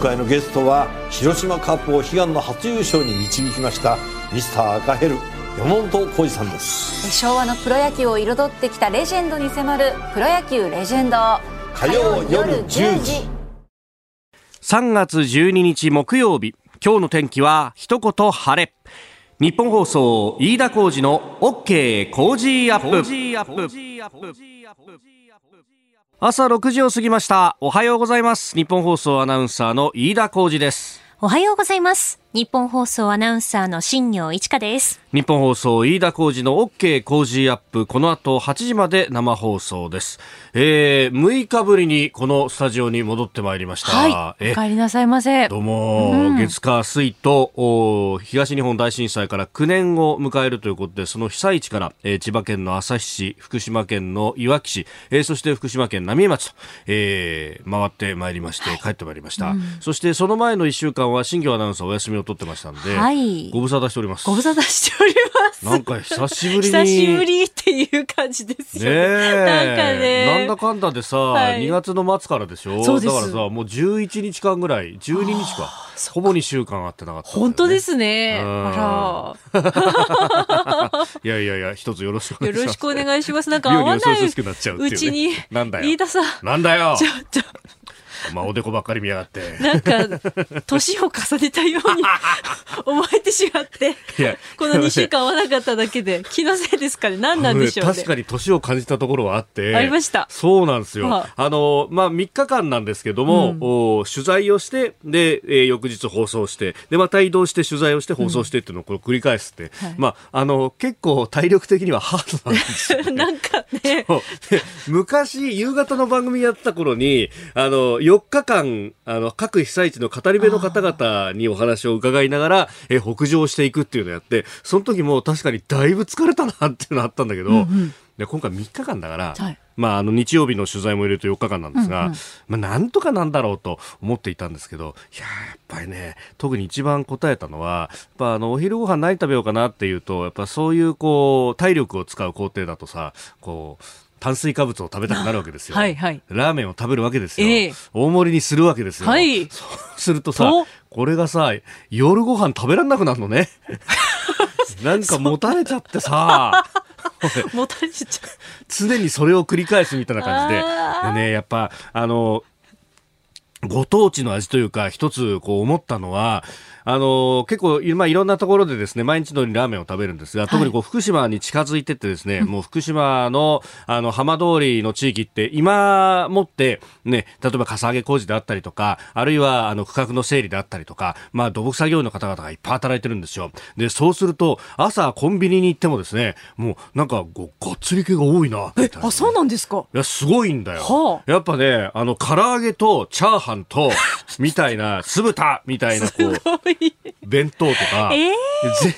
回のゲストは広島カップを悲願の初優勝に導きましたミスター赤ヘル山本浩二さんです。昭和のプロ野球を彩ってきたレジェンドに迫る「プロ野球レジェンド」火曜夜10時。3月12日木曜日今日の天気は一言晴れ。日本放送飯田浩二の OK 工事アップ朝6時を過ぎました。おはようございます。日本放送アナウンサーの飯田浩二です。おはようございます。日本放送アナウンサーの新業一華です。日本放送飯田浩二の OK 工事アップ。この後8時まで生放送です、えー、6日ぶりにこのスタジオに戻ってまいりました、はい。お帰りなさいませ。どうも、うん。月火水とお東日本大震災から9年を迎えるということでその被災地から、えー千葉県の旭市福島県のいわき市、えーそして福島県浪江町と、えー回ってまいりまして、帰ってまいりました、そしてその前の1週間は新業アナウンサーお休みを取ってましたんで、はい。ご無沙汰しております。ご無沙汰しております。なんか久しぶりに。久しぶりっていう感じですよね。え。なんかね。なんだかんだでさ、はい。2月の末からでしょ？そうです。だからさもう11日間ぐらい12日か。ほぼ2週間会ってなかったね、本当ですね。うん。あ いやいやいや一つよろしくおら願いします。よろしくお願いします。なんか妙合わない。うちになんだよ。飯田さん。なんだよ。ちょっとまあおでこばっかり見やがって。なんか年を重ねたように 思えてしまってこの2週間合わなかっただけで気のせいですかね。何なんでしょうね。確かに年を感じたところはあってありました。そうなんですよ、はいあのまあ3日間なんですけども、お取材をしてで、えー翌日放送してでまた移動して取材をして放送してっていうのをこれ繰り返すって、はい。まああの結構体力的にはハードなんですよ、ね、なんかね。昔、夕方の番組やってた頃に、あの、4日間、あの、各被災地の語り部の方々にお話を伺いながら、え、北上していくっていうのをやって、その時も確かにだいぶ疲れたなっていうのあったんだけど、で今回3日間だから、はい。まあ、あの、日曜日の取材も入れると4日間なんですが、うんうん。まあ、なんとかなんだろうと思っていたんですけど、いやーやっぱりね、特に一番答えたのは、やっぱあの、お昼ご飯何食べようかなっていうと、やっぱそういうこう、体力を使う工程だとさ、こう、炭水化物を食べたくなるわけですよ。はいはいラーメンを食べるわけですよ。ええ大盛りにするわけですよ。はいそうするとさと、これがさ、夜ご飯食べられなくなるのね。なんかもたれちゃってさ、もたれちゃう常にそれを繰り返すみたいな感じで。でね、やっぱ、あの、ご当地の味というか、一つこう思ったのは、あの結構、まあ、いろんなところでですね、毎日のようにラーメンを食べるんですが、特にこう福島に近づいてってですね、もう福島の、あの、浜通りの地域って、今もって、ね、例えばかさ上げ工事であったりとか、あるいは、あの、区画の整理であったりとか、まあ、土木作業員の方々がいっぱい働いてるんですよ。で、そうすると、朝コンビニに行ってもですね、もう、なんか、ご、がっつり系が多いな、みたいな。あそうなんですか？いや、すごいんだよ。はやっぱね、あの、唐揚げとチャーハンと、みたいな、酢豚みたいな、こう、弁当とか、え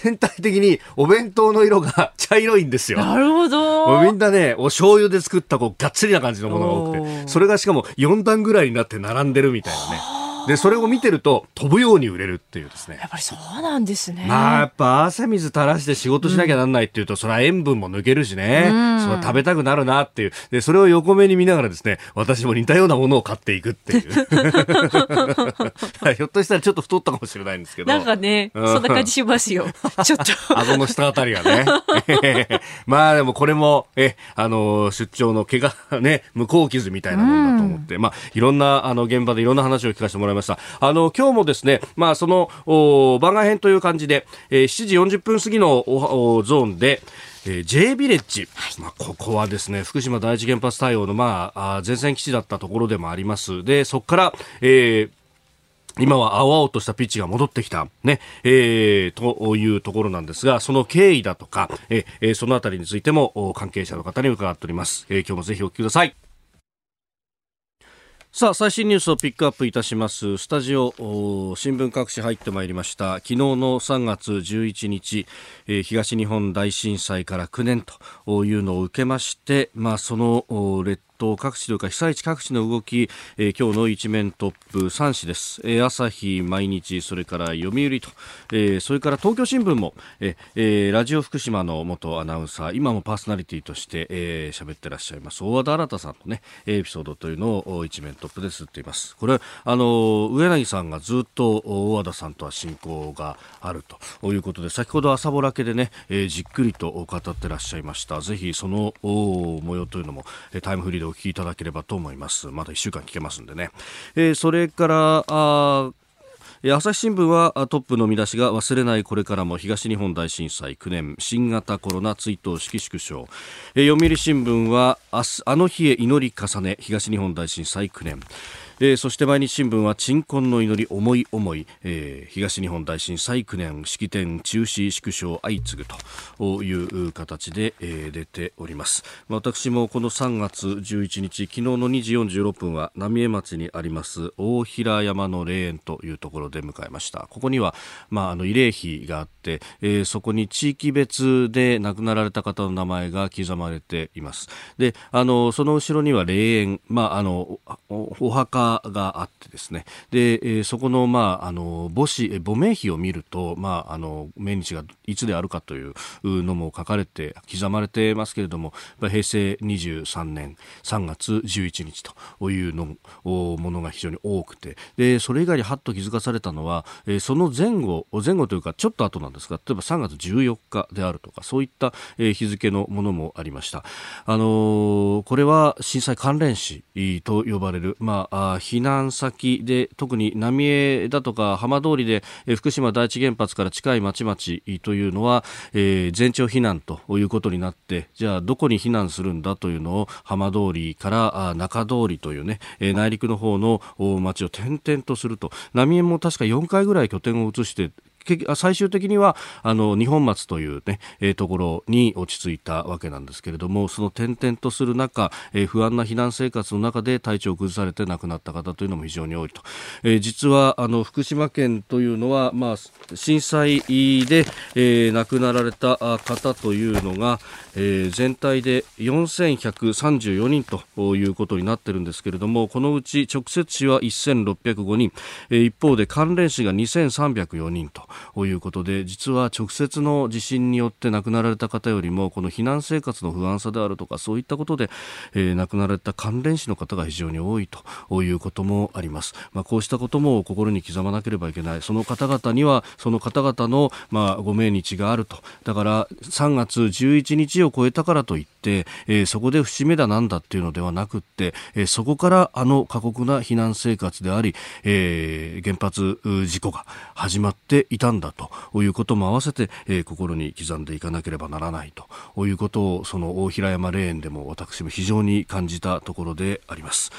全体的にお弁当の色が茶色いんですよ。なるほどみんなね、お醤油で作ったこうがっつりな感じのものが多くて、それがしかも4段ぐらいになって並んでるみたいなね。で、それを見てると飛ぶように売れるっていうですね。や。っぱりそうなんですね。まあやっぱ汗水垂らして仕事しなきゃなんないっていうと、それは塩分も抜けるしね、うん。それは食べたくなるなっていう。でそれを横目に見ながらですね私も似たようなものを買っていくっていう。ひょっとしたらちょっと太ったかもしれないんですけど。なんかね、うん。そんな感じしますよ。ちょっと。顎の下あたりがね。まあでもこれも、え、あの、出張の怪我、ね、無効傷みたいなもんだと思って、まあいろんな、あの、現場でいろんな話を聞かせてもらいました。あの、今日もですね、まあその、お番外編という感じで、えー7時40分過ぎのおおゾーンで、えー J ビレッジ、まあ、ここはですね福島第一原発対応の、まあ、あー前線基地だったところでもありますでそこから、えー今は青々としたピッチが戻ってきた、ね、えー、というところなんですが、その経緯だとか、ええーそのあたりについてもお関係者の方に伺っております。えー今日もぜひお聞きください。さあ、最新ニュースをピックアップいたします。スタジオ、お新聞各紙入ってまいりました。昨日の3月11日、えー東日本大震災から9年というのを受けまして、まあ、その列島各地というか被災地各地の動き、えー、今日の一面トップ3紙です、えー、朝日毎日それから読売と、えー、それから東京新聞も、えー、ラジオ福島の元アナウンサー今もパーソナリティとして喋、えー、ってらっしゃいます。大和田新さんのねエピソードというのを一面トップで吸っています。これあの上柳さんがずっと大和田さんとは親交があると。いうことで先ほど朝ぼらけでね、えー、じっくりと語ってらっしゃいました。ぜひその模様というのもタイムフリーでお聞きいただければと思います。まだ1週間聞けますんでね、えー、それからあ朝日新聞はトップの見出しが忘れないこれからも東日本大震災9年。新型コロナ追悼式縮小読売新聞は明日あの日へ祈り重ね東日本大震災9年。えー、そして毎日新聞は鎮魂の祈り思い思い、えー、東日本大震災9年式典中止縮小相次ぐという形で、えー、出ております。私もこの3月11日昨日の2時46分は浪江町にあります大平山の霊園というところで迎えました。ここには、まあ、あの慰霊碑があって、えー、そこに地域別で亡くなられた方の名前が刻まれています。であのその後ろには霊園、まあ、あのお墓があってですねで、え、そこの,、まあ、あの母子母名碑を見ると、まあ、あの命日がいつであるかというのも書かれて刻まれてますけれども平成23年3月11日というのものが非常に多くてでそれ以外にはっと気づかされたのは、え、その前後前後というかちょっと後なんですが例えば3月14日であるとかそういった、え、日付のものもありました。あの、これは震災関連死と呼ばれる、まあ、避難先で特に浪江だとか浜通りで福島第一原発から近い町々というのは、えー、全町避難ということになってじゃあどこに避難するんだというのを浜通りからあ中通りというね、え内陸の方の町を転々とすると。浪江も確か4回ぐらい拠点を移して最終的にはあの二本松というね、えー、ところに落ち着いたわけなんですけれどもその転々とする中、えー、不安な避難生活の中で体調を崩されて亡くなった方というのも非常に多いと、えー、実はあの福島県というのは、まあ、震災で、えー、亡くなられた方というのが、えー、全体で4134人ということになっているんですけれどもこのうち直接死は1605人、えー、一方で関連死が2304人と。ということで実は直接の地震によって亡くなられた方よりもこの避難生活の不安さであるとかそういったことで、えー、亡くなられた関連死の方が非常に多いということもあります、まあ、こうしたことも心に刻まなければいけない。その方々にはその方々の、まあ、ご命日があると。だから3月11日を超えたからといって、えー、そこで節目だなんだっていうのではなくって、えー、そこからあの過酷な避難生活であり、えー、原発事故が始まっていた。んだということも合わせて、えー、心に刻んでいかなければならないということをその大平山霊園でも私も非常に感じたところであります。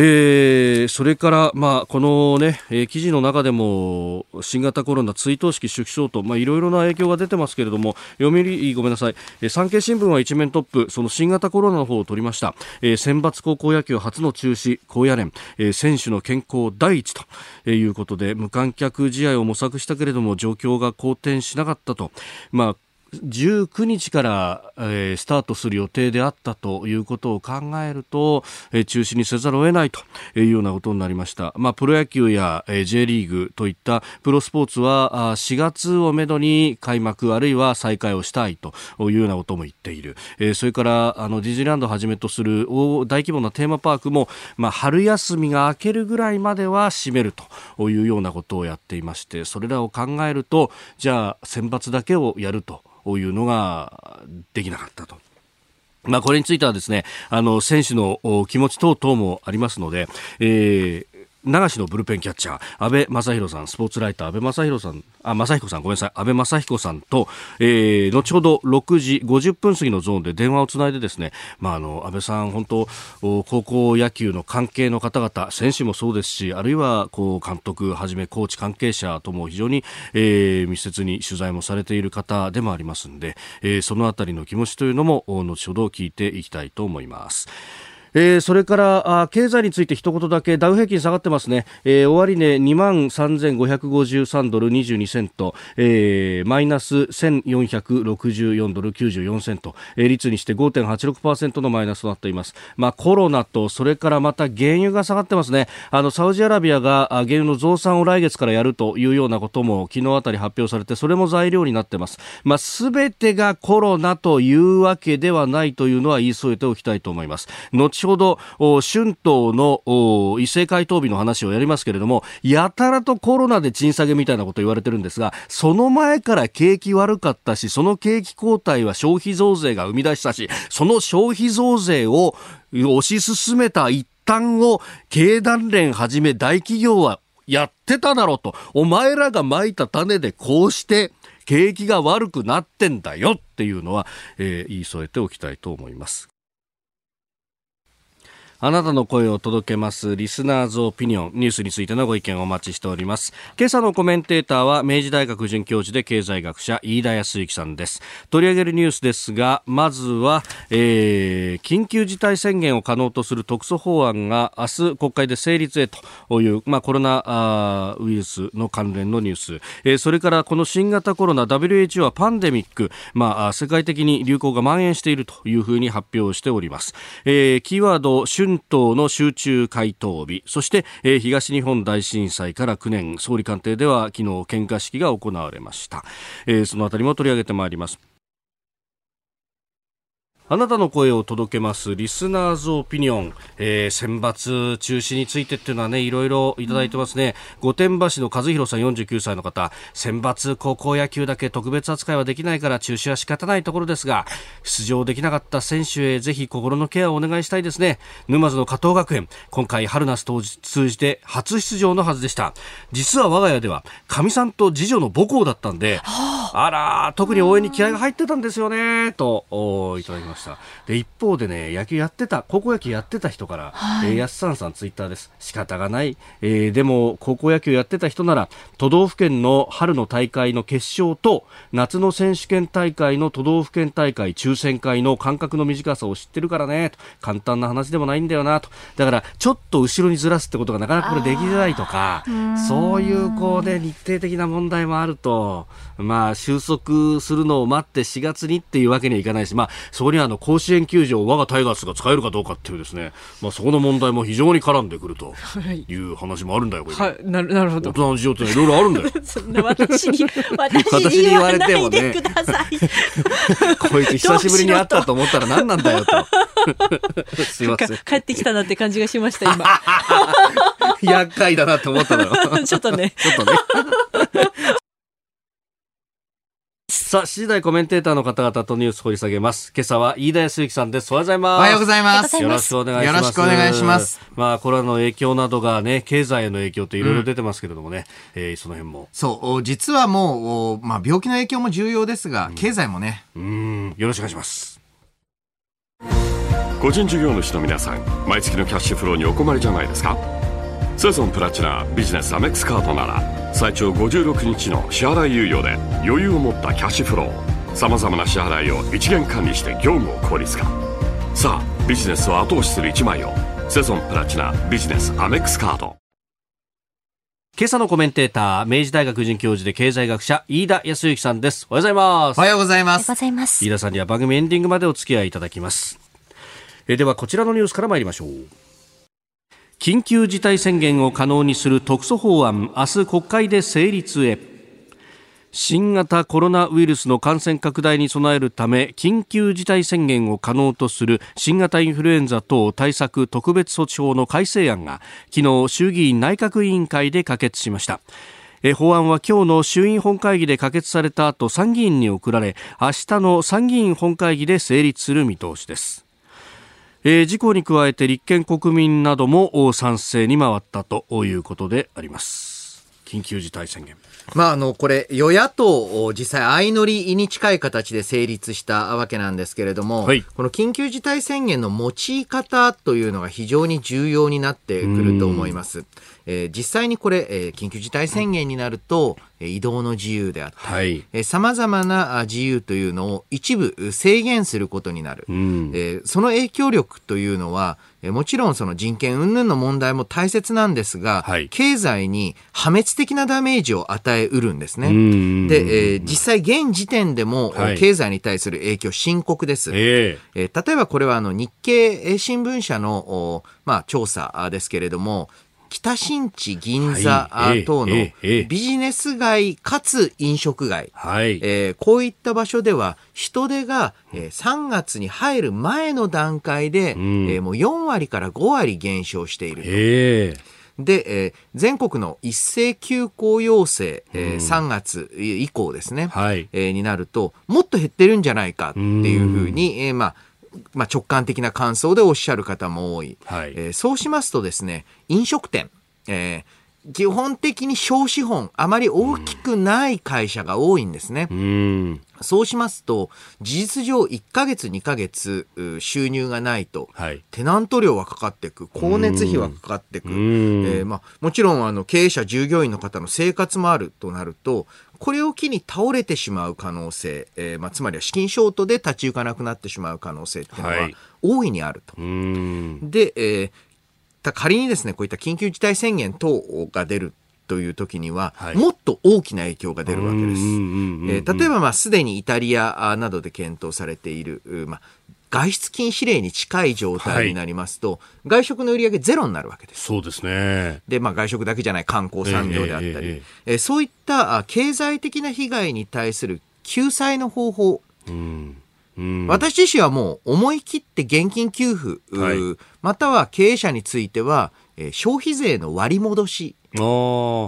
えー、それから、まあ、このね、えー、記事の中でも新型コロナ追悼式縮小と、まあ、いろいろな影響が出てますけれども読売ごめんなさい、えー、産経新聞は一面トップその新型コロナの方を取りました、えー、選抜高校野球初の中止高野連、えー、選手の健康第一ということで無観客試合を模索したけれども状況が好転しなかったと、まあ19日から、えー、スタートする予定であったということを考えると、えー、中止にせざるを得ないというようなことになりました。まあ、プロ野球や、えー、J リーグといったプロスポーツは4月をめどに開幕あるいは再開をしたいというようなことも言っている。えー、それからあのディズニーランドをはじめとする大規模なテーマパークも、まあ、春休みが明けるぐらいまでは閉めるというようなことをやっていまして、それらを考えると、じゃあ選抜だけをやるというのができなかったと。まあ、これについてはですね、あの、選手の気持ち等々もありますので、えー、流しのブルペンキャッチャー、安倍正弘さん、スポーツライター、安倍正弘さん、あ、正彦さん、ごめんなさい、安倍正彦さんと、えー、後ほど6時50分過ぎのゾーンで電話をつないでですね、まあ、あの、安倍さん、本当、高校野球の関係の方々、選手もそうですし、あるいは、こう、監督はじめ、コーチ関係者とも非常に、えー、密接に取材もされている方でもありますんで、えー、そのあたりの気持ちというのも、後ほど聞いていきたいと思います。えー、それからあ経済について一言だけダウ平均下がってますね、えー、終値2万3553ドル22セント、えー、マイナス1464ドル94セント、えー、率にして5.86%のマイナスとなっています、まあ、コロナとそれからまた原油が下がってますね。あのサウジアラビアが原油の増産を来月からやるというようなことも昨日あたり発表されてそれも材料になってます、まあ、全てがコロナというわけではないというのは言い添えておきたいと思います。後ほど春闘の一斉回答日の話をやりますけれどもやたらとコロナで賃下げみたいなこと言われてるんですがその前から景気悪かったしその景気後退は消費増税が生み出したしその消費増税を推し進めた一端を経団連はじめ大企業はやってただろうとお前らがまいた種でこうして景気が悪くなってんだよっていうのは、えー、言い添えておきたいと思います。あなたの声を届けますリスナーズオピニオンニュースについてのご意見をお待ちしております。今朝のコメンテーターは明治大学准教授で経済学者飯田康之さんです。取り上げるニュースですがまずは、えー、緊急事態宣言を可能とする特措法案が明日国会で成立へという、まあ、コロナウイルスの関連のニュース、えー、それからこの新型コロナ WHO はパンデミック、まあ、世界的に流行が蔓延しているというふうに発表しております、えー、キーワード春闘の集中回答日。そして、えー、東日本大震災から9年総理官邸では昨日献花式が行われました、えー、そのあたりも取り上げてまいります。あなたの声を届けますリスナーズオピニオン、えー、選抜中止についてっていうのはね、いろいろいただいてますね。御殿場市の和弘さん49歳の方、選抜高校野球だけ特別扱いはできないから中止は仕方ないところですが、出場できなかった選手へぜひ心のケアをお願いしたいですね。沼津の加藤学園、今回春夏通じて初出場のはずでした。実は我が家では、かみさんと次女の母校だったんで、あら、特に応援に気合が入ってたんですよね、と、いただきました。した。で一方でね野球やってた高校野球やってた人から、はい、えー、安さんさんツイッターです。仕方がない、えー、でも高校野球やってた人なら都道府県の春の大会の決勝と夏の選手権大会の都道府県大会抽選会の間隔の短さを知ってるからね簡単な話でもないんだよなと。だからちょっと後ろにずらすってことがなかなかこれできづらいとかそういうこうね日程的な問題もあるとまあ収束するのを待って4月にっていうわけにはいかないしまあそこにはあの甲子園球場我がタイガースが使えるかどうかっていうですね、まあ、そこの問題も非常に絡んでくるとい。う話もあるんだよ、はい、ななるほど。大人の事情っていろいろあるんだよ。私に私に言われてもね。こいつ久しぶりに会ったと思ったら何なんだよと。すいません。帰ってきたなって感じがしました今。厄介だなと思ったのちょっとね。ちょっとねさあ、次第コメンテーターの方々とニュース掘り下げます。今朝は飯田康之さんです。おはようございます。おはようございます。よろしくお願いします。よろしくお願いします。まあ、コロナの影響などがね、経済への影響っていろいろ出てますけれどもね、うん、えー、その辺も。そう、実はもう、まあ、病気の影響も重要ですが、うん、経済もね。うん、よろしくお願いします。個人事業主の皆さん、毎月のキャッシュフローにお困りじゃないですかセゾンプラチナビジネスアメックスカードなら、最長56日の支払い猶予で余裕を持ったキャッシュフロー。さまざまな支払いを一元管理して業務を効率化さあビジネスを後押しする一枚をセゾンプラチナビジネスアメックスカード今朝のコメンテーター、明治大学准教授で経済学者、飯田康之さんです。おはようございます。おはようございます。飯田さんには番組エンディングまでお付き合いいただきます。えでは、こちらのニュースから参りましょう。緊急事態宣言を可能にする特措法案、明日国会で成立へ。新型コロナウイルスの感染拡大に備えるため緊急事態宣言を可能とする新型インフルエンザ等対策特別措置法の改正案が昨日衆議院内閣委員会で可決しました法案は今日の衆院本会議で可決された後参議院に送られ明日の参議院本会議で成立する見通しですえー、事項に加えて立憲国民なども賛成に回ったということであります。緊急事態宣言。まあ、あの、これ、与野党、実際、相乗りに近い形で成立したわけなんですけれども、はい、この緊急事態宣言の用い方というのが非常に重要になってくると思います。えー、実際にこれ、えー、緊急事態宣言になると、えー、移動の自由であったり、さまざまな自由というのを一部制限することになる、うん、えー、その影響力というのは、えー、もちろんその人権云々の問題も大切なんですが、はい、経済に破滅的なダメージを与えうるんですね。で、えー、実際現時点でも、はい、経済に対する影響深刻です。えー、えー、例えばこれはあの日経新聞社の、まあ、調査ですけれども、北新地銀座等のビジネス街かつ飲食街、はい。えー、こういった場所では人手が、えー、3月に入る前の段階で、うん、えー、もう4割から5割減少していると。え。ーで、えー、全国の一斉休校要請、えー、3月以降ですね、はい、えー、になると、もっと減ってるんじゃないかっていうふうに、えー、まあ、まあ、直感的な感想でおっしゃる方も多い、はい、えー、そうしますとですね飲食店、えー、基本的に小資本あまり大きくない会社が多いんですね。うん。そうしますと、事実上1ヶ月2ヶ月収入がないと、はい、テナント料はかかっていく、光熱費はかかっていく、えー、まあ、もちろんあの経営者、従業員の方の生活もあるとなると、これを機に倒れてしまう可能性、えーまあ、つまりは資金ショートで立ち行かなくなってしまう可能性っていうのは大いにあると。はい、で、えー、仮にですね、こういった緊急事態宣言等が出るという時には、はい、もっと大きな影響が出るわけです。えー、例えば、まあ、すでにイタリアなどで検討されている、まあ、外出禁止令に近い状態になりますと、はい、外食の売り上げゼロになるわけです。そうですね。で、まあ外食だけじゃない観光産業であったり、えーえーえー、そういった経済的な被害に対する救済の方法、うんうん、私自身はもう思い切って現金給付、はい、または経営者については、えー、消費税の割り戻し。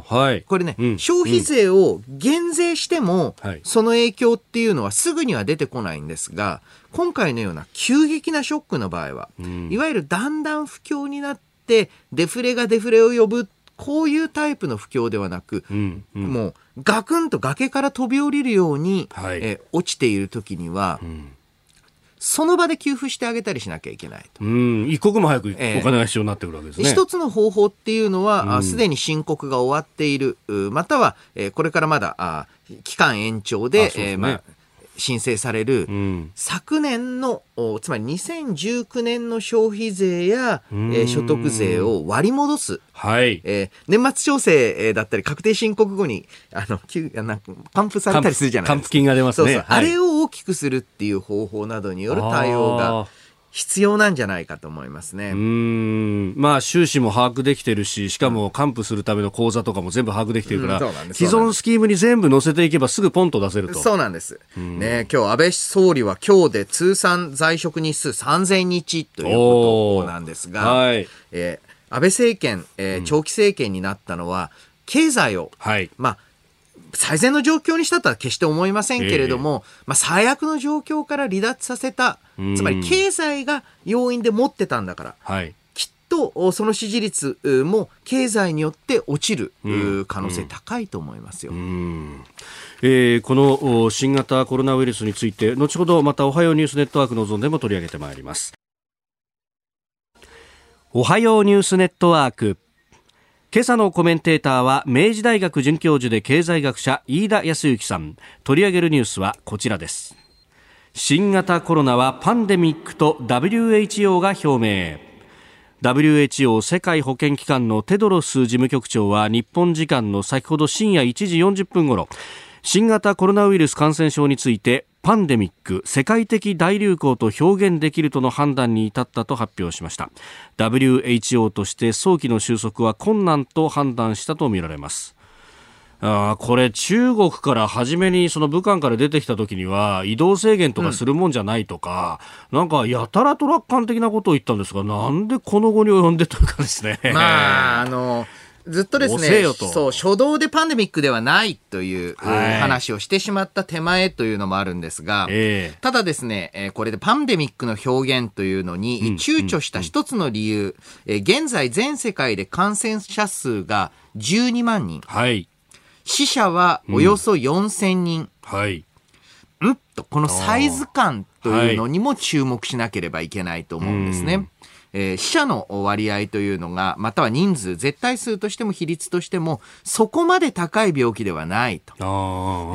はい、これね、うん、消費税を減税しても、うん、その影響っていうのはすぐには出てこないんですが、今回のような急激なショックの場合は、うん、いわゆるだんだん不況になってデフレがデフレを呼ぶこういうタイプの不況ではなく、もうガクンと崖から飛び降りるように、はい、え落ちている時には、うん、その場で給付してあげたりしなきゃいけないと。うん、一刻も早くお金が必要になってくるわけですね。えー、一つの方法っていうのは、す、で、に申告が終わっている、または、えー、これからまだあ期間延長で、でね、えー、まあ申請される、うん、昨年のつまり2019年の消費税や、えー、所得税を割り戻す、はい。えー、年末調整だったり確定申告後にあのなん還付されたりするじゃないですか。還付金が出ますね、はい、あれを大きくするっていう方法などによる対応が必要なんじゃないかと思いますね。うん。まあ、収支も把握できてるし、しかも還付するための口座とかも全部把握できてるから、うん、既存スキームに全部載せていけばすぐポンと出せると。そうなんです。ね、今日安倍総理は今日で通算在職日数3000日ということなんですが、はい、えー、安倍政権、えー、長期政権になったのは、経済を、はい、まあ、最善の状況にしたとは決して思いませんけれども、えー、まあ、最悪の状況から離脱させた、つまり経済が要因で持ってたんだから、はい、きっとその支持率も経済によって落ちる可能性高いと思いますよ。えー、この新型コロナウイルスについて後ほどまたおはようニュースネットワークのゾーンでも取り上げてまいります。おはようニュースネットワーク今朝のコメンテーターは明治大学准教授で経済学者飯田康之さん。取り上げるニュースはこちらです。新型コロナはパンデミックと WHO が表明。WHO 世界保健機関のテドロス事務局長は日本時間の先ほど深夜1時40分ごろ新型コロナウイルス感染症についてパンデミック世界的大流行と表現できるとの判断に至ったと発表しました。WHO として早期の収束は困難と判断したとみられます。あこれ、中国から初めにその武漢から出てきた時には移動制限とかするもんじゃないとか、うん、なんかやたらと楽観的なことを言ったんですがなんでこの後に及んでというかですね。まああのずっとですね、そう、初動でパンデミックではないという、話をしてしまった手前というのもあるんですが、えー、ただですね、えー、これでパンデミックの表現というのに躊躇した一つの理由、うんうんうん、えー、現在全世界で感染者数が12万人。はい。死者はおよそ4000人。うん、はい。ん？と、このサイズ感というのにも注目しなければいけないと思うんですね。えー、死者の割合というのが、または人数、絶対数としても比率としても、そこまで高い病気ではないと。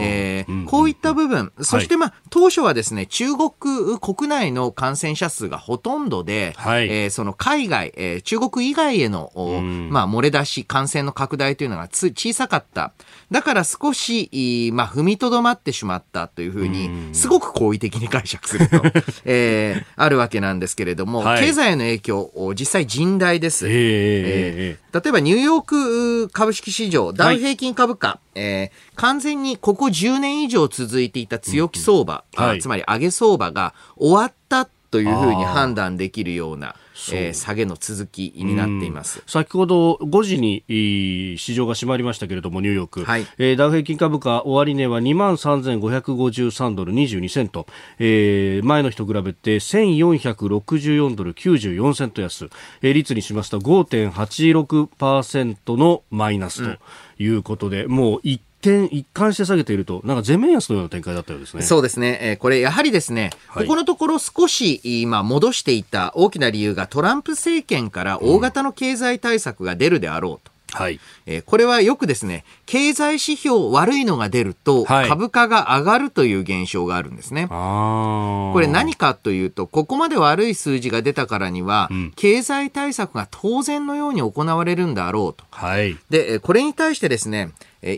えー、うんうん、こういった部分、そしてまあ、はい、当初はですね、中国国内の感染者数がほとんどで、はい、えー、その海外、えー、中国以外への、うん、まあ、漏れ出し、感染の拡大というのがつ小さかった。だから少し、まあ、踏みとどまってしまったというふうに、すごく好意的に解釈すると、えー、あるわけなんですけれども、はい、経済への影響、実際甚大です。えー、えー、例えばニューヨーク株式市場、ダウ平均株価、はい、えー、完全にここ10年以上続いていた強気相場、うんはい、つまり上げ相場が終わったというふうに判断できるような、えー、下げの続きになっています。先ほど5時に市場が閉まりましたけれどもニューヨーク、はい。えー、ダウ平均株価終値は2万3553ドル22セント、えー、前の日と比べて1464ドル94セント安、えー、率にしますと5.86%のマイナスということで、うん、もう一転、一貫して下げていると、なんか全面安のような展開だったようですね。そうですね。えー、これ、やはりですね、はい、ここのところ少し今戻していた大きな理由がトランプ政権から大型の経済対策が出るであろうと。はい、えー、これはよくですね、経済指標悪いのが出ると、株価が上がるという現象があるんですね。これ何かというと、ここまで悪い数字が出たからには、うん、経済対策が当然のように行われるんだろうと。はい、で、これに対してですね、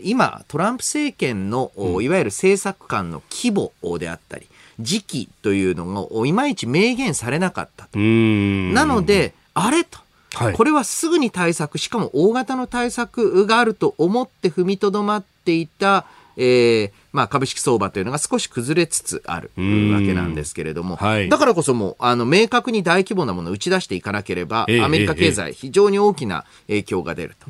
今、トランプ政権の、いわゆる政策官の規模であったり、時期というのがいまいち明言されなかったと。なので、あれと。はい、これはすぐに対策、しかも大型の対策があると思って踏みとどまっていた、えーまあ、株式相場というのが少し崩れつつあるわけなんですけれども、はい、だからこそもうあの明確に大規模なものを打ち出していかなければ、えー、アメリカ経済、非常に大きな影響が出ると。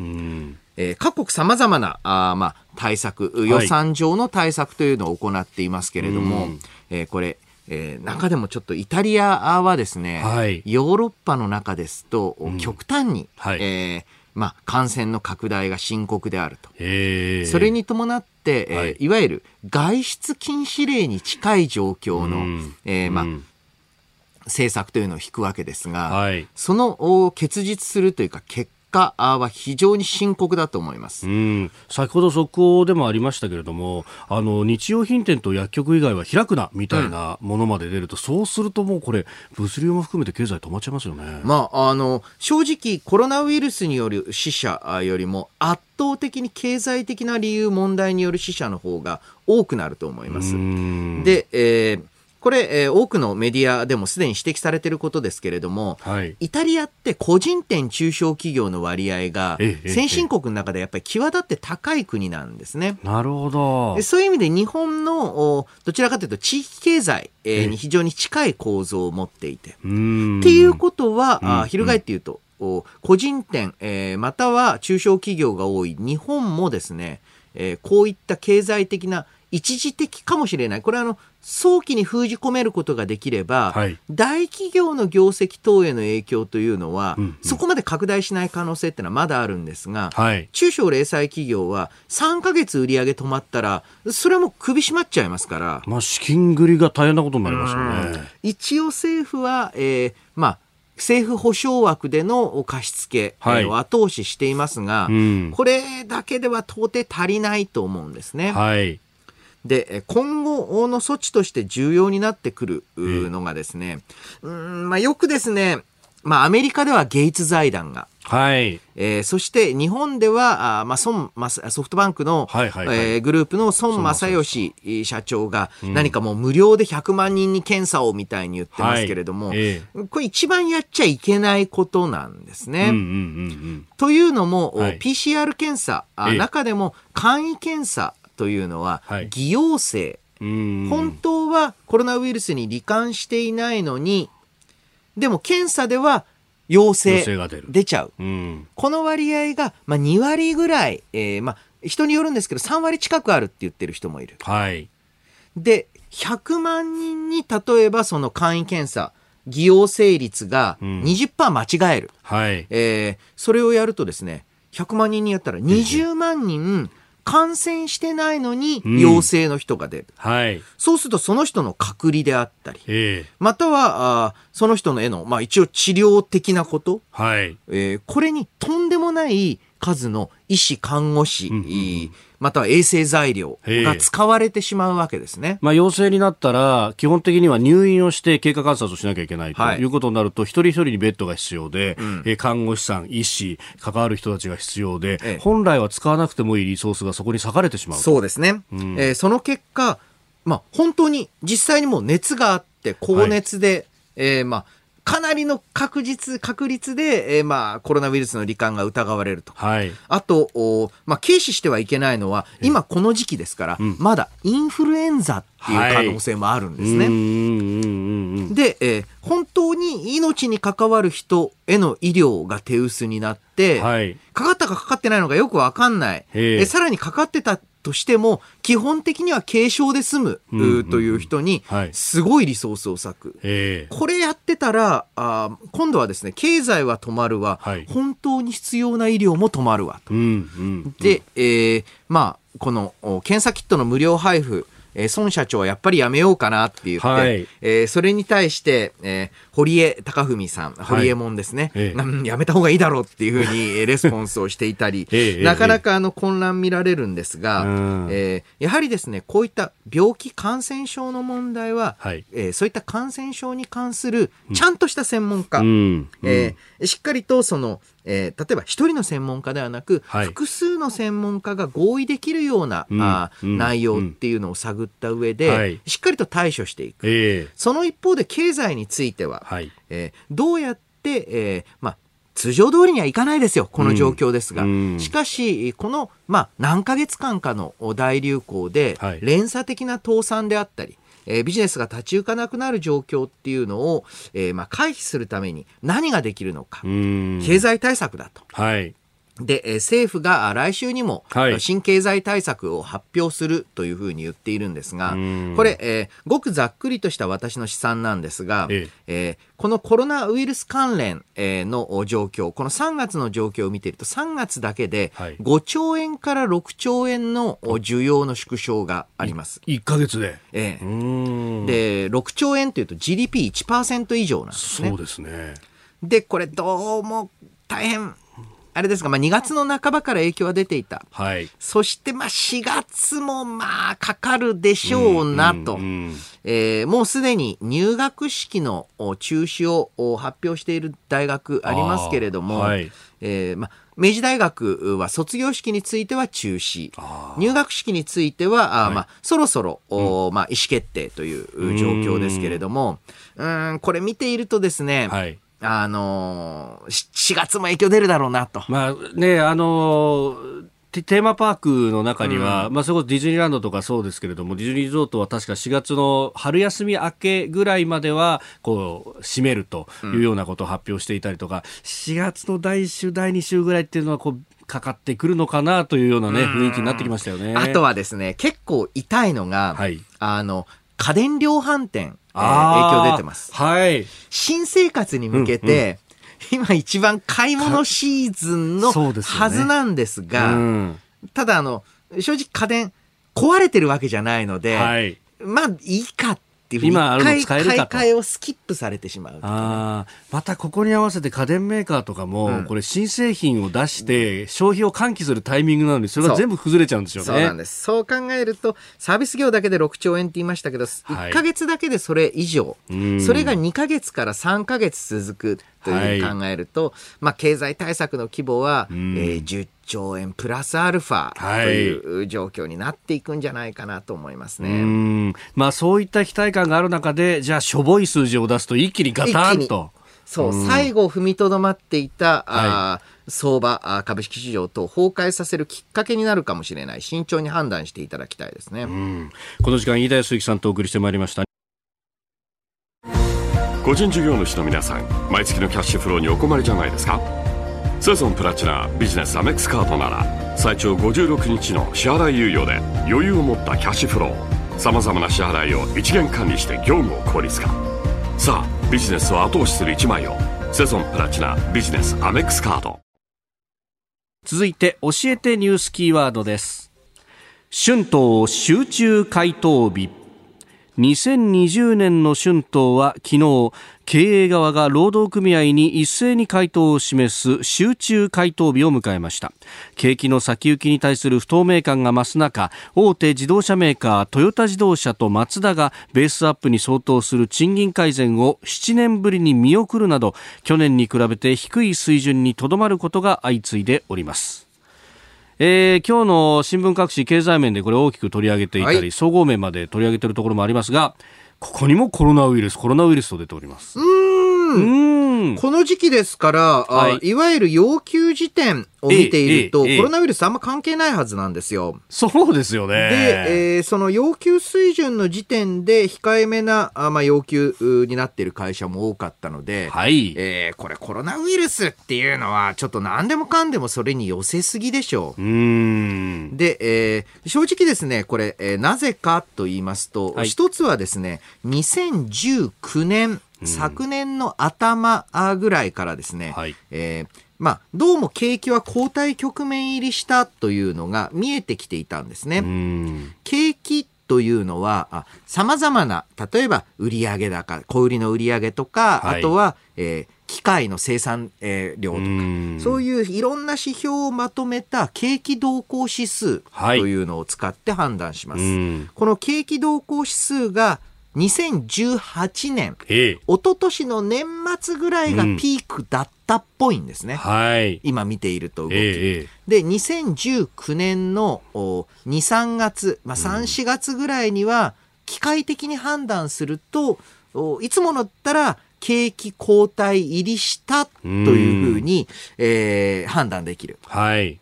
えー、各国さまざまなあ、まあ、対策、予算上の対策というのを行っていますけれども、はい、えー、これ、えー、中でもちょっとイタリアはですね、はい、ヨーロッパの中ですと、極端に、はい、えー、まあ、感染の拡大が深刻であると。それに伴って、えー、はい、いわゆる外出禁止令に近い状況の、うん、えー、まあ、政策というのを引くわけですが、はい、その結実するというか結果は非常に深刻だと思います。うん。先ほど速報でもありましたけれどもあの日用品店と薬局以外は開くなみたいなものまで出ると、うん、そうするともうこれ物流も含めて経済止まっちゃいますよね、まあ、あの正直コロナウイルスによる死者よりも圧倒的に経済的な理由問題による死者の方が多くなると思います。で、えーこれ、えー、多くのメディアでもすでに指摘されていることですけれども、はい、イタリアって個人店中小企業の割合が先進国の中でやっぱり際立って高い国なんですね。なるほど。そういう意味で日本のどちらかというと地域経済、えー、に非常に近い構造を持っていて。っていうことは、あ翻って言うと、個人店、えー、または中小企業が多い日本もですね、えー、こういった経済的な一時的かもしれない。これはあの、早期に封じ込めることができれば、はい、大企業の業績等への影響というのは、うんうん、そこまで拡大しない可能性っていうのはまだあるんですが、はい、中小零細企業は3か月売り上げ止まったら、それはもう首締まっちゃいますから。まあ、資金繰りが大変なことになりますよね。一応政府は、えー、まあ、政府保障枠での貸付を後押ししていますが、はいうん、これだけでは到底足りないと思うんですね。はいで、今後の措置として重要になってくるのがですね、うん、まあ、よくですね、まあ、アメリカではゲイツ財団が、はい。えー、そして日本では、あまあ、孫、ま、ソフトバンクの、はいはいはい、えー、グループの孫正義。社長が、何かもう無料で100万人に検査をみたいに言ってますけれども、はいえー、これ一番やっちゃいけないことなんですね。うんうんうんうん、というのも、はい、PCR 検査、あ中でも簡易検査というのは、偽陽性。本当はコロナウイルスに罹患していないのに、でも検査では陽性出ちゃう。この割合が、まあ、2割ぐらい、えー、まあ、人によるんですけど、3割近くあるって言ってる人もいる。はい。で、100万人に例えばその簡易検査、偽陽性率が20%間違える。うん、はい。えー、それをやるとですね、100万人にやったら20万人感染してないのに陽性の人が出る。うん、はい。そうするとその人の隔離であったり、えー、またはあその人の絵の、まあ一応治療的なこと、はい。えー、これにとんでもない数の医師、看護師、うんうんまたは衛生材料が使われてしまうわけですね。まあ、陽性になったら、基本的には入院をして経過観察をしなきゃいけないとい。うことになると、はい、一人一人にベッドが必要で、うん、看護師さん、医師、関わる人たちが必要で、ええ、本来は使わなくてもいいリソースがそこに割かれてしまうそうですね。うん、えー、その結果、まあ、本当に実際にもう熱があって、高熱で、はい、えー、まあ、かなりの確実、確率で、えー、まあ、コロナウイルスの罹患が疑われると。はい。あと、おまあ、軽視してはいけないのは、今この時期ですから、うん、まだインフルエンザっていう可能性もあるんですね。はい、で、えー、本当に命に関わる人への医療が手薄になって、はい、かかったかかかってないのかよくわかんない。えさらにかかってたとしても、基本的には軽症で済む、という人に、すごいリソースを割く。これやってたらあ、今度はですね、経済は止まるわ、はい、本当に必要な医療も止まるわと。で、えー、まあ、この検査キットの無料配布、えー、孫社長はやっぱりやめようかなって言って、はい、えー、それに対して、えー、堀江貴文さん、堀江門ですね、はい、やめた方がいいだろうっていうふうに レスポンスをしていたり、なかなかあの混乱見られるんですが、えー、やはりですね、こういった病気感染症の問題は、はい、えー、そういった感染症に関するちゃんとした専門家、うん、えー、しっかりとその、えー、例えば一人の専門家ではなく、はい、複数の専門家が合意できるような、うん、あ内容っていうのを探った上で、はい、しっかりと対処していく、えー、その一方で経済については、はい、えー、どうやって、えーまあ、通常通りにはいかないですよ、この状況ですが。うん、しかし、この、まあ、何ヶ月間かの大流行で、連鎖的な倒産であったり、えー、ビジネスが立ち行かなくなる状況っていうのを、えー、まあ回避するために何ができるのか。経済対策だと。はいで、え政府が来週にも、新経済対策を発表するというふうに言っているんですが、これ、えー、ごくざっくりとした私の試算なんですが、ええー、このコロナウイルス関連、えー、の状況、この3月の状況を見ていると、3月だけで5兆円から6兆円の需要の縮小があります。1ヶ月で。ええー、で、6兆円というと GDP1% 以上なんですね。そうですね。で、これどうも大変あれですが、まあ、2月の半ばから影響は出ていた。はい。そして、まあ、4月も、まあ、かかるでしょうなと。うんうんうん、えー、もうすでに入学式の中止を発表している大学ありますけれども、はい、えー、まあ、明治大学は卒業式については中止。入学式については、あまあ、そろそろ、うん、まあ、意思決定という状況ですけれども、うん、これ見ているとですね、はいあのー、4月も影響出るだろうなと。まあね、あのーテーマパークの中には、うん、まあ、そこディズニーランドとかそうですけれども、ディズニーリゾートは確か4月の春休み明けぐらいまでは、こう、閉めるというようなことを発表していたりとか、うん、4月の第1週、第2週ぐらいっていうのは、こう、かかってくるのかなというようなね、雰囲気になってきましたよね。あとはですね、結構痛いのが、はい、あの、家電量販店。えー、影響出てます。はい。新生活に向けて、うんうん、今一番買い物シーズンのはずなんですが、ねうん、ただあの、正直家電壊れてるわけじゃないので、はい、まあいいかっっていうふうに今あるの使えるかと。買い替えをスキップされてしまう、ね、あまたここに合わせて家電メーカーとかも、うん、これ新製品を出して消費を喚起するタイミングなのにそれが全部崩れちゃうんですよね。そうなんです。そう考えるとサービス業だけで6兆円って言いましたけど、はい、1か月だけでそれ以上。それが2か月から3か月続くというふうに考えると、はい、まあ経済対策の規模は、えー、10兆円プラスアルファという状況になっていくんじゃないかなと思いますね。まあそういった期待感がある中で、じゃあしょぼい数字を出すと一気にガタンと。そう、最後踏みとどまっていた、はい、あ相場株式市場と崩壊させるきっかけになるかもしれない。慎重に判断していただきたいですね。この時間飯田康之さんとお送りしてまいりました。個人事業主の皆さん毎月のキャッシュフローにお困りじゃないですか？セゾンプラチナビジネスアメックスカードなら最長56日の支払い猶予で余裕を持ったキャッシュフローさまざまな支払いを一元管理して業務を効率化。さあビジネスを後押しする一枚をセゾンプラチナビジネスアメックスカード。続いて教えてニュースキーワードです。春闘集中回答日。2020年の春闘は昨日経営側が労働組合に一斉に回答を示す集中回答日を迎えました。景気の先行きに対する不透明感が増す中大手自動車メーカートヨタ自動車とマツダがベースアップに相当する賃金改善を7年ぶりに見送るなど去年に比べて低い水準にとどまることが相次いでおります。えー、今日の新聞各紙経済面でこれ大きく取り上げていたり、はい、総合面まで取り上げているところもありますがここにもコロナウイルスコロナウイルスと出ておりますうんこの時期ですから、はい、いわゆる要求時点を見ていると、コロナウイルスあんま関係ないはずなんですよ。そうですよね。で、えー、その要求水準の時点で控えめなあ、まあ、要求になっている会社も多かったので、はい、えー、これコロナウイルスっていうのはちょっと何でもかんでもそれに寄せすぎでしょう。うんで、えー、正直ですね、これ、えー、なぜかと言いますと、はい、一つはですね、2019年、昨年の頭ぐらいからですね、はい、えー、まあ、どうも景気は後退局面入りしたというのが見えてきていたんですね。景気というのは、さまざまな、例えば売上高、小売りの売上とか、はい、あとは、えー、機械の生産、えー、量とか、そういういろんな指標をまとめた景気動向指数というのを使って判断します。はい、この景気動向指数が2018年、ええ、一昨年の年末ぐらいがピークだったっぽいんですね。うん、はい。今見ていると動き。え、で、2019年の2、3月、まあ3、4月ぐらいには、機械的に判断すると、いつものったら、景気後退入りしたというふうに、えー、判断できる。はい。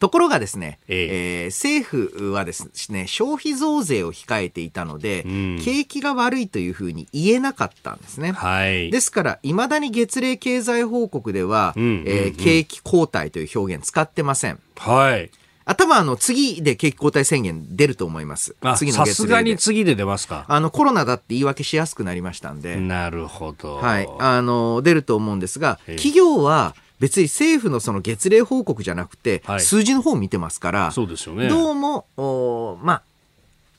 ところがですね、えええー、政府はですね、消費増税を控えていたので、うん、景気が悪いというふうに言えなかったんですね。はい、ですから、いまだに月例経済報告では、うんうんうん、えー、景気後退という表現使ってません。はい。頭あの次で景気後退宣言出ると思います。次の月さすがに次で出ますか。あのコロナだって言い訳しやすくなりましたんで。なるほど。はい。あの出ると思うんですが、企業は別に政府のその月例報告じゃなくて、はい、数字の方を見てますから、そうですよね。どうも、おまあ、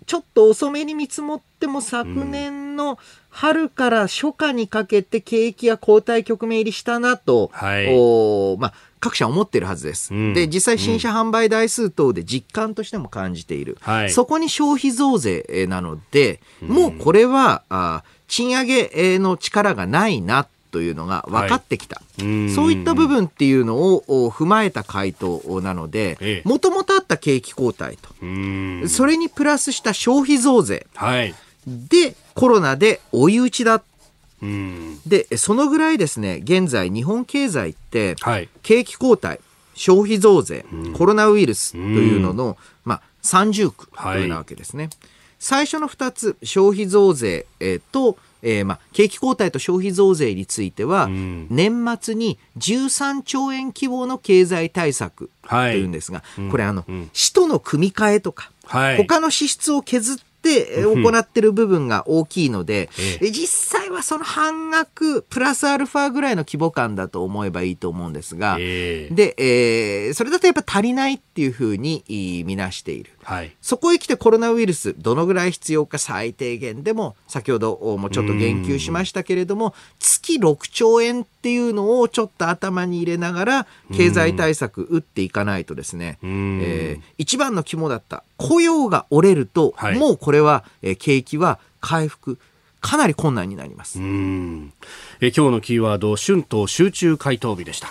ちょっと遅めに見積もっても昨年の春から初夏にかけて景気が後退局面入りしたなと、はい、おまあ、各社思ってるはずです。うん、で、実際新車販売台数等で実感としても感じている。うん、そこに消費増税なので、もうこれは、あ賃上げの力がないなというのが分かってきた、はい、そういった部分っていうのを踏まえた回答なのでもともとあった景気後退と。それにプラスした消費増税、はい、でコロナで追い打ちだ。でそのぐらいですね現在日本経済って、はい、景気後退消費増税コロナウイルスというのの、まあ、三重苦なわけですね。はい、最初の2つ消費増税、えー、とえー、まあ、景気後退と消費増税については、うん、年末に13兆円規模の経済対策というんですが、はい、これあの、うん、使途の組み替えとか、はい、他の支出を削ってって行ってる部分が大きいので、うん、実際はその半額プラスアルファぐらいの規模感だと思えばいいと思うんですが、えー、で、えー、それだとやっぱ足りないっていうふうに見なしている。はい、そこへ来てコロナウイルスどのぐらい必要か最低限でも先ほどもちょっと言及しましたけれども月6兆円っていうのをちょっと頭に入れながら経済対策打っていかないとですね、えー、一番の肝だった雇用が折れると、はい、もうこれは、えー、景気は回復かなり困難になります。え今日のキーワード春闘集中回答日でした。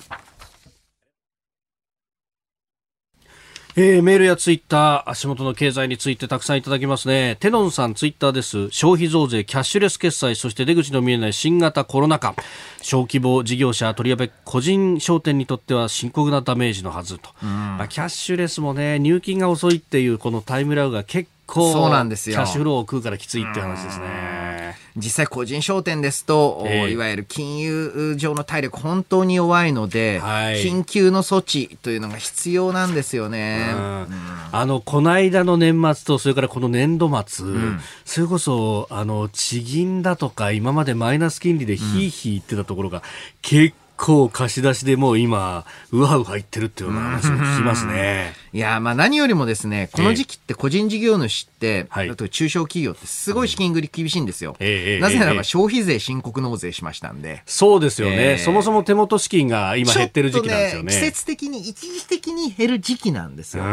えー、メールやツイッター、足元の経済についてたくさんいただきますね。テノンさん、ツイッターです。消費増税、キャッシュレス決済、そして出口の見えない新型コロナ禍。小規模事業者、取りやべ個人商店にとっては深刻なダメージのはずと。まあ、キャッシュレスもね、入金が遅いっていうこのタイムラグが結構、そうなんですよ。キャッシュフローを食うからきついって話ですね。実際個人商店ですと、えー、いわゆる金融上の体力本当に弱いので、はい、緊急の措置というのが必要なんですよね。うん、あのこの間の年末とそれからこの年度末、うん、それこそあの地銀だとか今までマイナス金利でひいひい言ってたところが、結構貸し出しでもう今うわうわ言ってるっていうような話も聞きますね。いやまあ何よりもですね、この時期って個人事業主って、はい、あと中小企業ってすごい資金繰り厳しいんですよ。えー、なぜならば消費税申告納税しましたんで。そうですよね、えー、そもそも手元資金が今減ってる時期なんですよね。ね季節的に、一時的に減る時期なんですよ。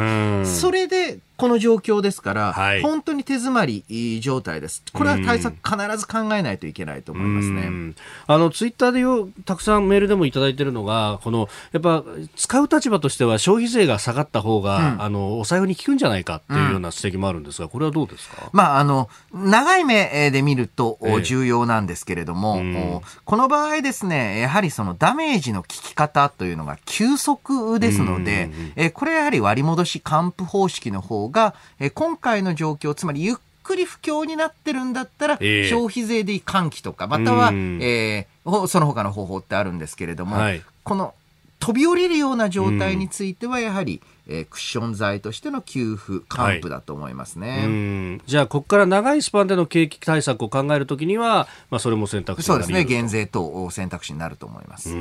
それで、この状況ですから、はい、本当に手詰まり状態です。これは対策必ず考えないといけないと思いますね。あのツイッターでよたくさんメールでもいただいているのが、このやっぱ使う立場としては消費税が下がった方が、うん、あの抑えに効くんじゃないかっていうような指摘もあるんですが、これはどうですか？まああの長い目で見ると重要なんですけれども、えー、この場合ですね、やはりそのダメージの効き方というのが急速ですので、えこれはやはり割り戻し還付方式の方が、え今回の状況、つまりゆっくり不況になってるんだったら、えー、消費税で喚起とか、または、えー、その他の方法ってあるんですけれども、はい、この飛び降りるような状態については、やはり、えー、クッション材としての給付、還付だと思いますね、はい、じゃあ、ここから長いスパンでの景気対策を考えるときには、まあ、それも選択肢そうですね、減税等選択肢になると思います。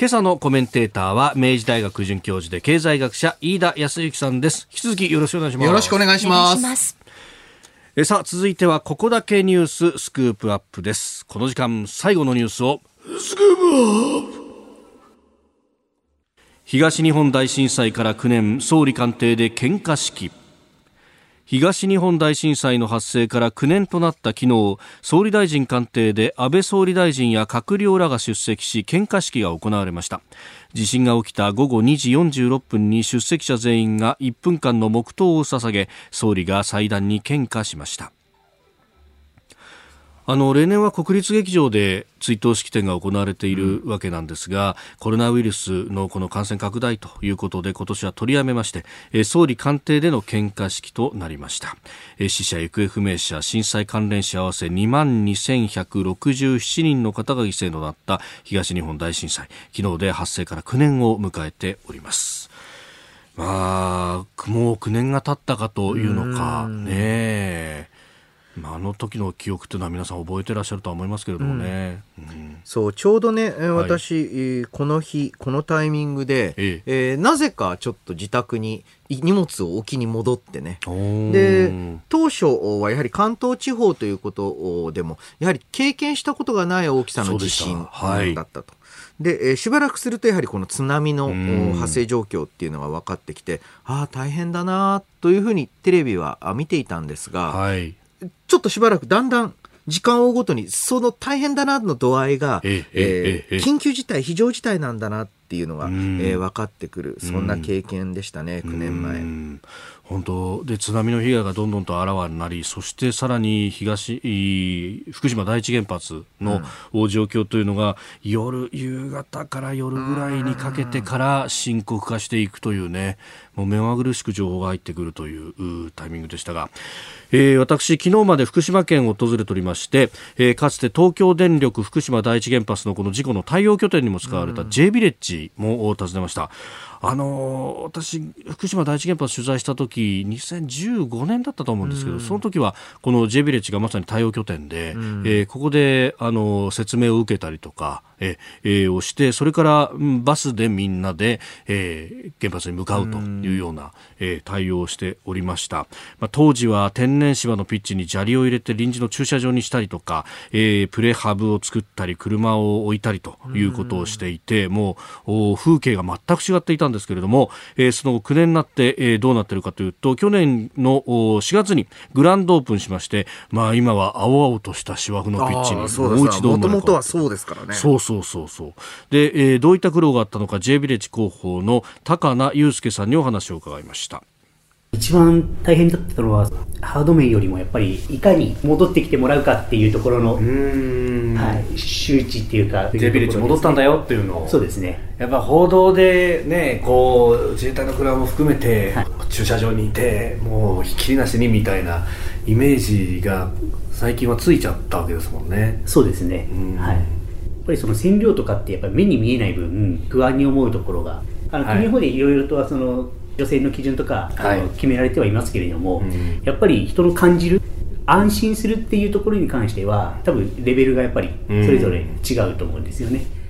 今朝のコメンテーターは明治大学准教授で経済学者飯田康之さんです。引き続きよろしくお願いします。よろしくお願いします。えさあ続いてはここだけニューススクープアップです。この時間最後のニュースを。スクープアップ東日本大震災から9年総理官邸で献花式。東日本大震災の発生から9年となった昨日総理大臣官邸で安倍総理大臣や閣僚らが出席し献花式が行われました。地震が起きた午後2時46分に出席者全員が1分間の黙祷を捧げ総理が祭壇に献花しました。あの例年は国立劇場で追悼式典が行われているわけなんですが、うん、コロナウイルスのこの感染拡大ということで今年は取りやめまして、え総理官邸での献花式となりました、え死者行方不明者震災関連死合わせ2万2167人の方が犠牲となった東日本大震災。昨日で発生から9年を迎えております。まあもう9年が経ったかというのか。ねあの時の記憶というのは皆さん覚えてらっしゃるとは思いますけれどもね、うん。うん、そうちょうどね私、はい、この日このタイミングで、ええ。えー、なぜかちょっと自宅に荷物を置きに戻ってね。で当初はやはり関東地方ということでもやはり経験したことがない大きさの地震だったと。で、えー、しばらくするとやはりこの津波の発生状況っていうのが分かってきてああ大変だなというふうにテレビは見ていたんですが、はい、ちょっとしばらくだんだん時間を追うごとにその大変だなの度合いが、えええー、緊急事態非常事態なんだなっていうのが、えー、分かってくる。そんな経験でしたね9年前。本当。で津波の被害がどんどんとあらわになりそしてさらに東福島第一原発の状況というのが、うん、夜夕方から夜ぐらいにかけてから深刻化していくというねもう目まぐるしく情報が入ってくるというタイミングでしたが、えー、私昨日まで福島県を訪れておりまして、えー、かつて東京電力福島第一原発のこの事故の対応拠点にも使われた J ビレッジも訪ねました。あの私、福島第一原発取材した時2015年だったと思うんですけど、うん、その時はこの J ビレッジがまさに対応拠点で、うん、えー、ここであの説明を受けたりとか、えー、をしてそれからバスでみんなで、えー、原発に向かうというような、えー、対応をしておりました、まあ、当時は天然芝のピッチに砂利を入れて臨時の駐車場にしたりとか、えー、プレハブを作ったり車を置いたりということをしていてもう風景が全く違っていたんですけれども、えー、その後9年になって、えー、どうなっているかというと去年の4月にグランドオープンしまして、まあ、今は青々とした芝生のピッチにもう一度もともとはそうですからね。そうそうそうそう。で、えー、どういった苦労があったのか J ビレッジ広報の高名祐介さんにお話を伺いました一番大変だったのはハード面よりもやっぱりいかに戻ってきてもらうかっていうところの、はい、周知っていうか J ビレッジ戻ったんだよっていうのを。そうですね。やっぱ報道でねこう自衛隊の車も含めて、はい、駐車場にいてもうひっきりなしにみたいなイメージが最近はついちゃったわけですもんね。そうですね。はい。ぱりその染料とかってやっぱり目に見えない分不安に思うところがあの国の方でいろいろとその女性の基準とか、はい、決められてはいますけれども、うん、やっぱり人の感じる安心するっていうところに関しては多分レベルがやっぱりそれぞれ違うと思うんですよね。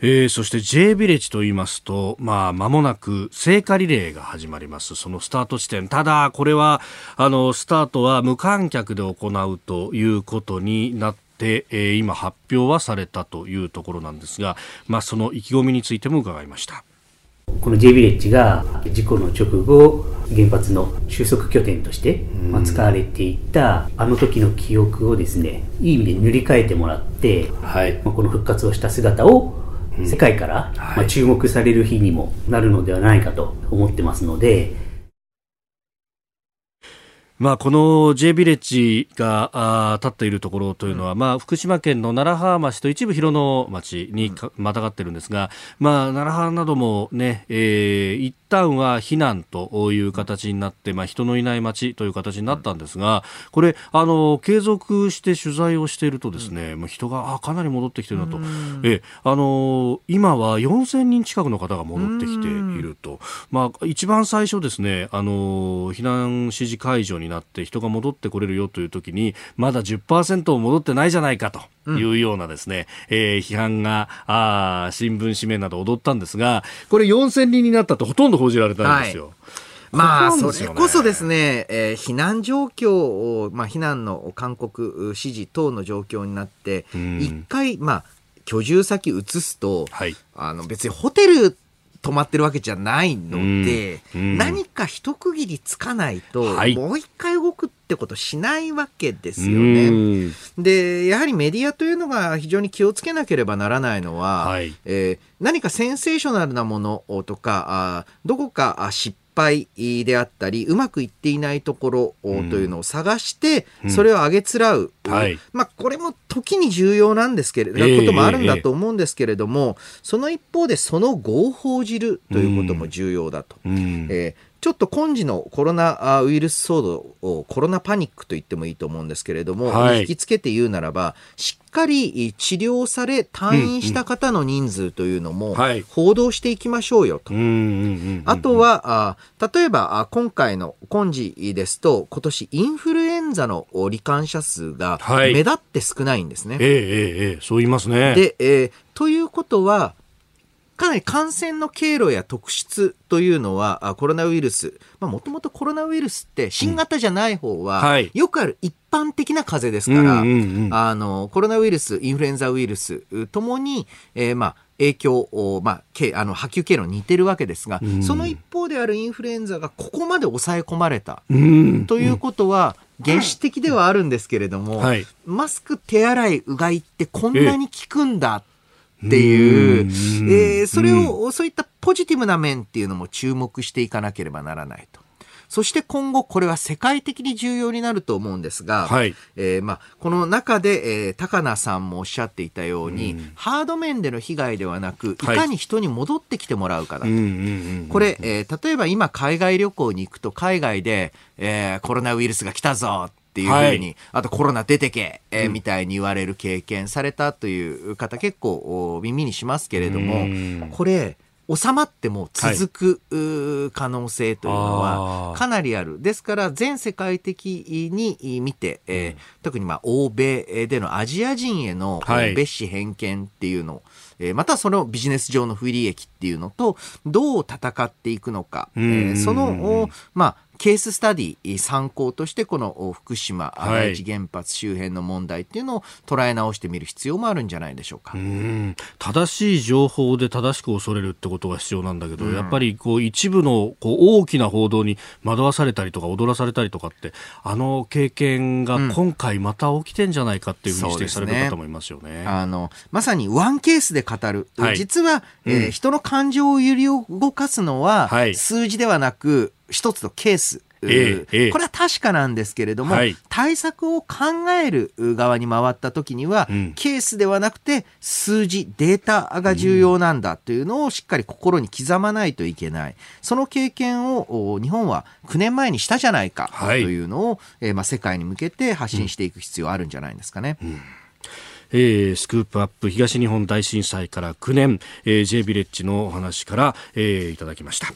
えー、そして J ビレッジと言いますと、まあ、間もなく聖火リレーが始まります。そのスタート地点。ただ、これは、あの、スタートは無観客で行うということになって、えー、今発表はされたというところなんですが、まあ、その意気込みについても伺いました。この J ビレッジが事故の直後原発の収束拠点として、まあ、使われていたあの時の記憶をですねいい意味で塗り替えてもらって、はい。まあ、この復活をした姿を世界から、まあ、注目される日にもなるのではないかと思ってますので、まあ、この J ビレッジがあ立っているところというのは、まあ、福島県の楢葉町と一部広野町にまたがってるん。ですが、まあ、楢葉などもね、えー、旦は避難という形になって、まあ、人のいない町という形になったんですが、これ、あの、継続して取材をしているとですね、もう人が、あ、かなり戻ってきてるなと。え、あの、今は4000人近くの方が戻ってきていると。まあ、一番最初ですね、あの、避難指示解除にになって人が戻ってこれるよという時にまだ10%も戻ってないじゃないかと。いうようなですね、うん、えー、批判が、あ新聞紙面など踊ったんですが、これ4000人になったとほとんど報じられたんですよ。はい。まあ、それこそですね、えー、避難状況を、まあ、避難の勧告、指示等の状況になって、一回、まあ、居住先移すと、はい、あの別にホテル止まってるわけじゃないので、うん。うん、何か一区切りつかないと、はい、もう一回動くってことしないわけですよね。うん、で、やはりメディアというのが非常に気をつけなければならないのは、はい、えー、何かセンセーショナルなものとか、あどこか失敗であったりうまくいっていないところというのを探して、それを上げつらう、うんはい、まあ、これも時に重要なんですけれど、えー、こともあるんだと思うんですけれども、その一方でその後を報じるということも重要だと。うん、えーちょっと今時のコロナウイルス騒動をコロナパニックと言ってもいいと思うんですけれども、はい、引きつけて言うならば、しっかり治療され退院した方の人数というのも報道していきましょうよと。あとは、あ例えば今回の今時ですと、今年インフルエンザの罹患者数が目立って少ないんですね。はい、ええええそう言いますね。で、えー、ということは、かなり感染の経路や特質というのは、コロナウイルス、もともとコロナウイルスって新型じゃない方は、うんはい、よくある一般的な風邪ですから、うんうんうん、あの、コロナウイルス、インフルエンザウイルスともに、えー、まあ、影響を、まあ、あの波及経路に似てるわけですが、うん、その一方であるインフルエンザがここまで抑え込まれた、うん、ということは、原始的ではあるんですけれども、はい、マスク、手洗い、うがいってこんなに効くんだっていう、えー、それを、そういったポジティブな面っていうのも注目していかなければならないと。そして今後これは世界的に重要になると思うんですが、はい、えー、まあ、この中で、えー、高菜さんもおっしゃっていたように、うん、ハード面での被害ではなく、い。かに人に戻ってきてもらうかだと。これ、えー、例えば今海外旅行に行くと海外で、えー、コロナウイルスが来たぞっていうふうに、はい、あとコロナ出てけ、えー、みたいに言われる経験されたという方結構耳にしますけれども、これ、収まっても続く、はい、可能性というのはかなりある。ですから全世界的に見て、えー、特にまあ欧米でのアジア人への蔑視偏見っていうのを、えー、またそのビジネス上の不利益っていうのとどう戦っていくのか、えー、その、まあ、ケーススタディ参考としてこの福島第一原発周辺の問題っていうのを捉え直してみる必要もあるんじゃないでしょうか。正しい情報で正しく恐れるってことが必要なんだけど、うん、やっぱりこう一部のこう大きな報道に惑わされたりとか踊らされたりとかってあの経験が今回また起きてんじゃないかっていうふうに指摘される方もいますよね。ね。あのまさにワンケースで語る、はい、実は、えー、うん、人の感情を揺り動かすのは、はい、数字ではなく一つのケース。ええ、これは確かなんですけれども、はい、対策を考える側に回った時には、うん、ケースではなくて数字、データが重要なんだというのをしっかり心に刻まないといけない。その経験を日本は9年前にしたじゃないかというのを、はい、えー、まあ、世界に向けて発信していく必要あるんじゃないですかね。うん。えー、スクープアップ東日本大震災から9年、えー、J ビレッジのお話から、えー、いただきました。